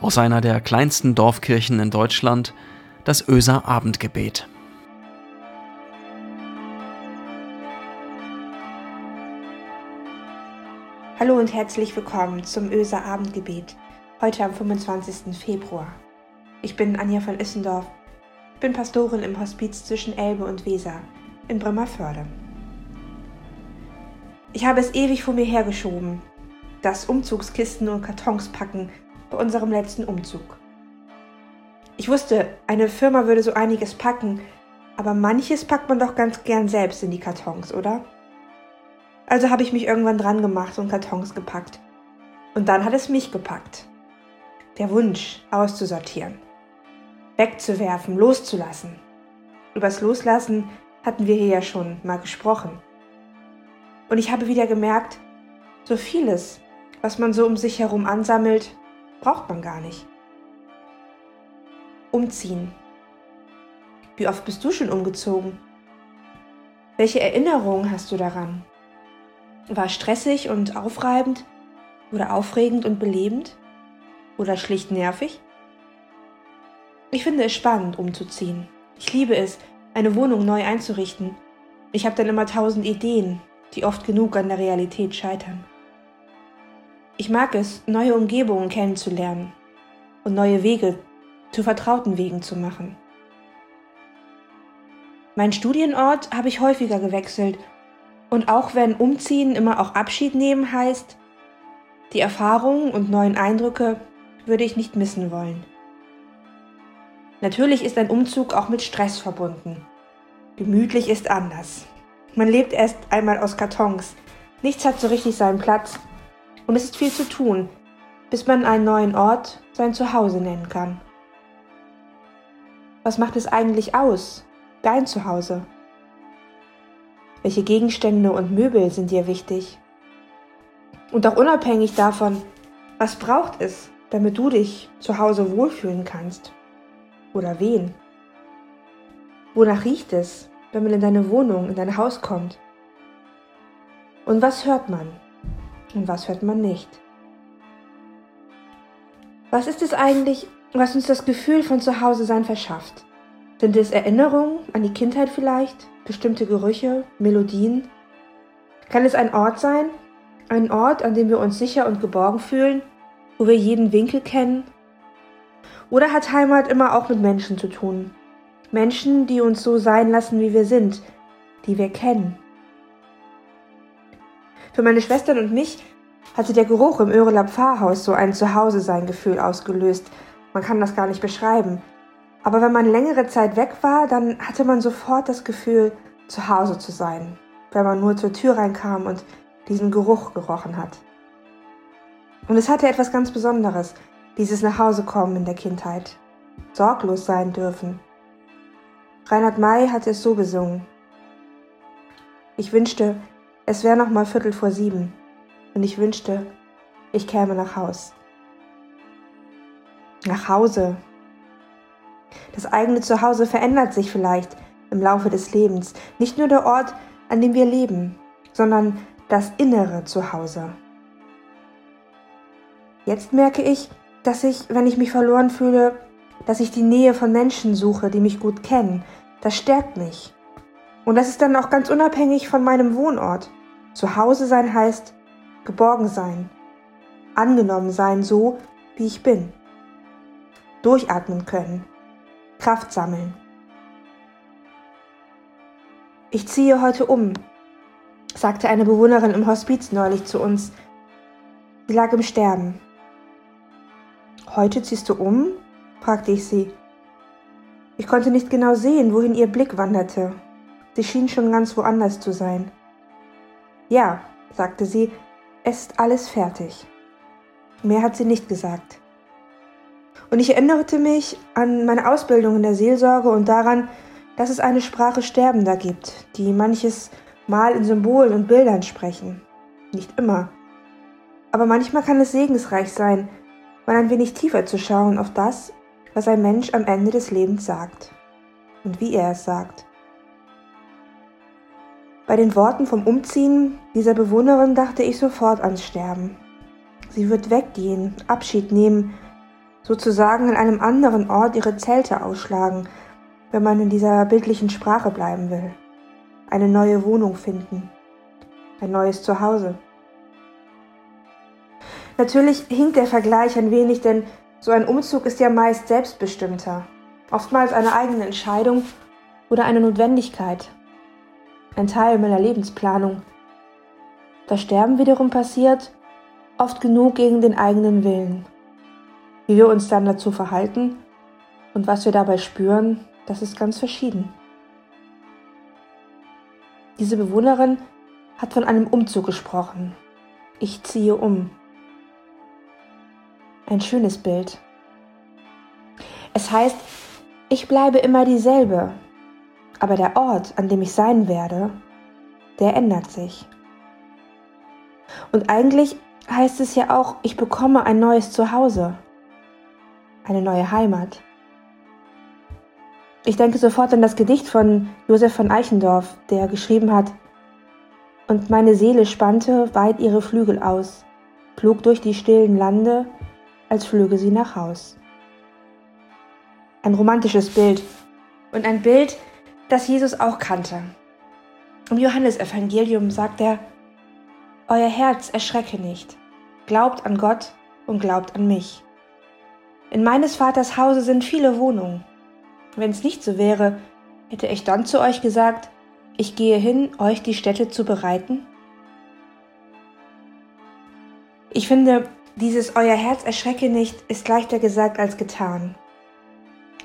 aus einer der kleinsten Dorfkirchen in Deutschland, das Öser Abendgebet. Hallo und herzlich willkommen zum Öser Abendgebet, heute am 25. Februar. Ich bin Anja von Issendorf, bin Pastorin im Hospiz zwischen Elbe und Weser in Bremerförde. Ich habe es ewig vor mir hergeschoben, das Umzugskisten und Kartons packen bei unserem letzten Umzug. Ich wusste, eine Firma würde so einiges packen, aber manches packt man doch ganz gern selbst in die Kartons, oder? Also habe ich mich irgendwann dran gemacht und Kartons gepackt. Und dann hat es mich gepackt. Der Wunsch, auszusortieren, wegzuwerfen, loszulassen. Übers Loslassen hatten wir hier ja schon mal gesprochen. Und ich habe wieder gemerkt, so vieles, was man so um sich herum ansammelt, braucht man gar nicht. Umziehen. Wie oft bist du schon umgezogen? Welche Erinnerungen hast du daran? War stressig und aufreibend oder aufregend und belebend oder schlicht nervig? Ich finde es spannend, umzuziehen. Ich liebe es, eine Wohnung neu einzurichten. Ich habe dann immer tausend Ideen, die oft genug an der Realität scheitern. Ich mag es, neue Umgebungen kennenzulernen und neue Wege zu vertrauten Wegen zu machen. Mein Studienort habe ich häufiger gewechselt und auch wenn Umziehen immer auch Abschied nehmen heißt, die Erfahrungen und neuen Eindrücke würde ich nicht missen wollen. Natürlich ist ein Umzug auch mit Stress verbunden. Gemütlich ist anders. Man lebt erst einmal aus Kartons. Nichts hat so richtig seinen Platz. Und es ist viel zu tun, bis man einen neuen Ort sein Zuhause nennen kann. Was macht es eigentlich aus, dein Zuhause? Welche Gegenstände und Möbel sind dir wichtig? Und auch unabhängig davon, was braucht es, damit du dich zu Hause wohlfühlen kannst? Oder wen? Wonach riecht es, wenn man in deine Wohnung, in dein Haus kommt? Und was hört man? Und was hört man nicht? Was ist es eigentlich, was uns das Gefühl von Zuhause sein verschafft? Sind es Erinnerungen an die Kindheit vielleicht? bestimmte Gerüche, Melodien? Kann es ein Ort sein? Ein Ort, an dem wir uns sicher und geborgen fühlen, wo wir jeden Winkel kennen? Oder hat Heimat immer auch mit Menschen zu tun? Menschen, die uns so sein lassen, wie wir sind, die wir kennen. Für meine Schwestern und mich hatte der Geruch im Öreler Pfarrhaus so ein Zuhause-sein-Gefühl ausgelöst. Man kann das gar nicht beschreiben. Aber wenn man längere Zeit weg war, dann hatte man sofort das Gefühl, zu Hause zu sein, wenn man nur zur Tür reinkam und diesen Geruch gerochen hat. Und es hatte etwas ganz Besonderes, dieses Nachhausekommen in der Kindheit. Sorglos sein dürfen. Reinhard May hatte es so gesungen. Ich wünschte, es wäre noch mal Viertel vor sieben. Und ich wünschte, ich käme nach Haus. Nach Hause, das eigene Zuhause verändert sich vielleicht im Laufe des Lebens. Nicht nur der Ort, an dem wir leben, sondern das innere Zuhause. Jetzt merke ich, dass ich, wenn ich mich verloren fühle, dass ich die Nähe von Menschen suche, die mich gut kennen. Das stärkt mich. Und das ist dann auch ganz unabhängig von meinem Wohnort. Zuhause sein heißt geborgen sein, angenommen sein, so wie ich bin. Durchatmen können, Kraft sammeln. Ich ziehe heute um, sagte eine Bewohnerin im Hospiz neulich zu uns. Sie lag im Sterben. Heute ziehst du um? fragte ich sie. Ich konnte nicht genau sehen, wohin ihr Blick wanderte. Sie schien schon ganz woanders zu sein. Ja, sagte sie, es ist alles fertig. Mehr hat sie nicht gesagt. Und ich erinnerte mich an meine Ausbildung in der Seelsorge und daran, dass es eine Sprache Sterbender gibt, die manches Mal in Symbolen und Bildern sprechen. Nicht immer. Aber manchmal kann es segensreich sein, mal ein wenig tiefer zu schauen auf das, was ein Mensch am Ende des Lebens sagt und wie er es sagt. Bei den Worten vom Umziehen dieser Bewohnerin dachte ich sofort ans Sterben. Sie wird weggehen, Abschied nehmen, sozusagen an einem anderen Ort ihre Zelte ausschlagen, wenn man in dieser bildlichen Sprache bleiben will, eine neue Wohnung finden, ein neues Zuhause. Natürlich hinkt der Vergleich ein wenig, denn so ein Umzug ist ja meist selbstbestimmter, oftmals eine eigene Entscheidung oder eine Notwendigkeit, ein Teil meiner Lebensplanung. Das Sterben wiederum passiert oft genug gegen den eigenen Willen. Wie wir uns dann dazu verhalten und was wir dabei spüren, das ist ganz verschieden. Diese Bewohnerin hat von einem Umzug gesprochen. Ich ziehe um. Ein schönes Bild. Es heißt, ich bleibe immer dieselbe, aber der Ort, an dem ich sein werde, der ändert sich. Und eigentlich heißt es ja auch, ich bekomme ein neues Zuhause, eine neue Heimat. Ich denke sofort an das Gedicht von Josef von Eichendorff, der geschrieben hat, und meine Seele spannte weit ihre Flügel aus, flog durch die stillen Lande, als flöge sie nach Haus. Ein romantisches Bild und ein Bild, das Jesus auch kannte. Im Johannesevangelium sagt er, Euer Herz erschrecke nicht, glaubt an Gott und glaubt an mich. In meines Vaters Hause sind viele Wohnungen. Wenn es nicht so wäre, hätte ich dann zu euch gesagt, ich gehe hin, euch die Städte zu bereiten? Ich finde, dieses Euer Herz erschrecke nicht ist leichter gesagt als getan.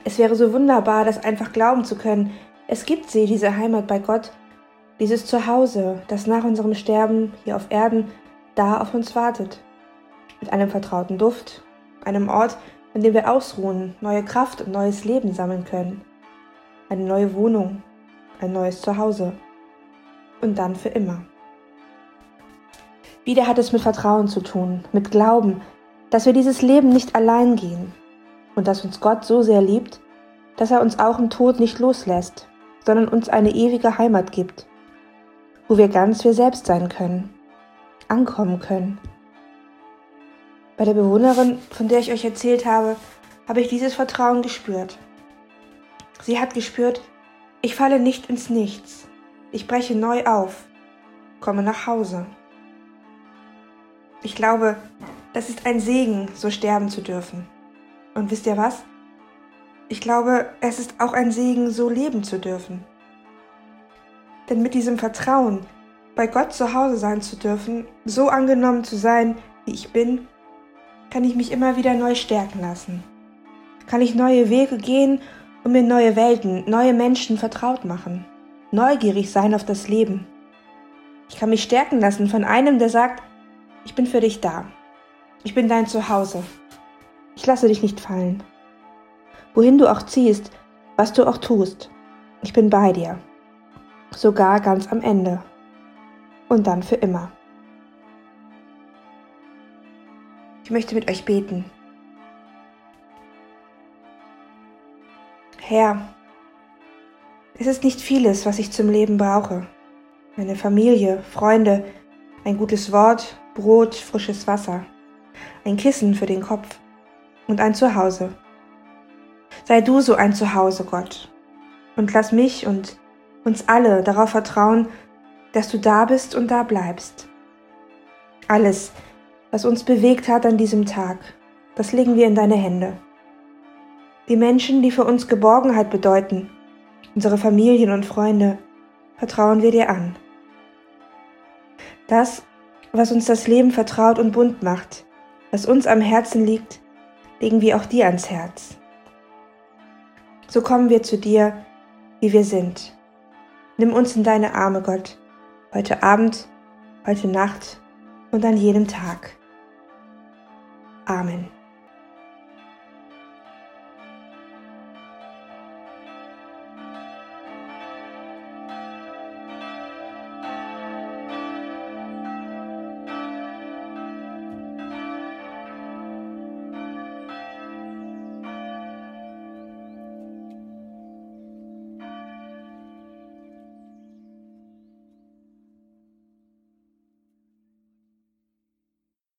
Es wäre so wunderbar, das einfach glauben zu können. Es gibt sie, diese Heimat bei Gott, dieses Zuhause, das nach unserem Sterben hier auf Erden da auf uns wartet. Mit einem vertrauten Duft, einem Ort, an dem wir ausruhen, neue Kraft und neues Leben sammeln können. Eine neue Wohnung, ein neues Zuhause. Und dann für immer. Wieder hat es mit Vertrauen zu tun, mit Glauben, dass wir dieses Leben nicht allein gehen und dass uns Gott so sehr liebt, dass er uns auch im Tod nicht loslässt, sondern uns eine ewige Heimat gibt, wo wir ganz wir selbst sein können, ankommen können. Bei der Bewohnerin, von der ich euch erzählt habe, habe ich dieses Vertrauen gespürt. Sie hat gespürt, ich falle nicht ins Nichts, ich breche neu auf, komme nach Hause. Ich glaube, das ist ein Segen, so sterben zu dürfen. Und wisst ihr was? Ich glaube, es ist auch ein Segen, so leben zu dürfen. Denn mit diesem Vertrauen, bei Gott zu Hause sein zu dürfen, so angenommen zu sein, wie ich bin, kann ich mich immer wieder neu stärken lassen. Kann ich neue Wege gehen und mir neue Welten, neue Menschen vertraut machen. Neugierig sein auf das Leben. Ich kann mich stärken lassen von einem, der sagt, ich bin für dich da. Ich bin dein Zuhause. Ich lasse dich nicht fallen. Wohin du auch ziehst, was du auch tust, ich bin bei dir. Sogar ganz am Ende. Und dann für immer. Ich möchte mit euch beten. Herr, es ist nicht vieles, was ich zum Leben brauche. Meine Familie, Freunde, ein gutes Wort Brot, frisches Wasser, ein Kissen für den Kopf und ein Zuhause. Sei du so ein Zuhause, Gott, und lass mich und uns alle darauf vertrauen, dass du da bist und da bleibst. Alles, was uns bewegt hat an diesem Tag, das legen wir in deine Hände. Die Menschen, die für uns Geborgenheit bedeuten, unsere Familien und Freunde, vertrauen wir dir an. Das, was uns das Leben vertraut und bunt macht, was uns am Herzen liegt, legen wir auch dir ans Herz. So kommen wir zu dir, wie wir sind. Nimm uns in deine Arme, Gott, heute Abend, heute Nacht und an jedem Tag. Amen.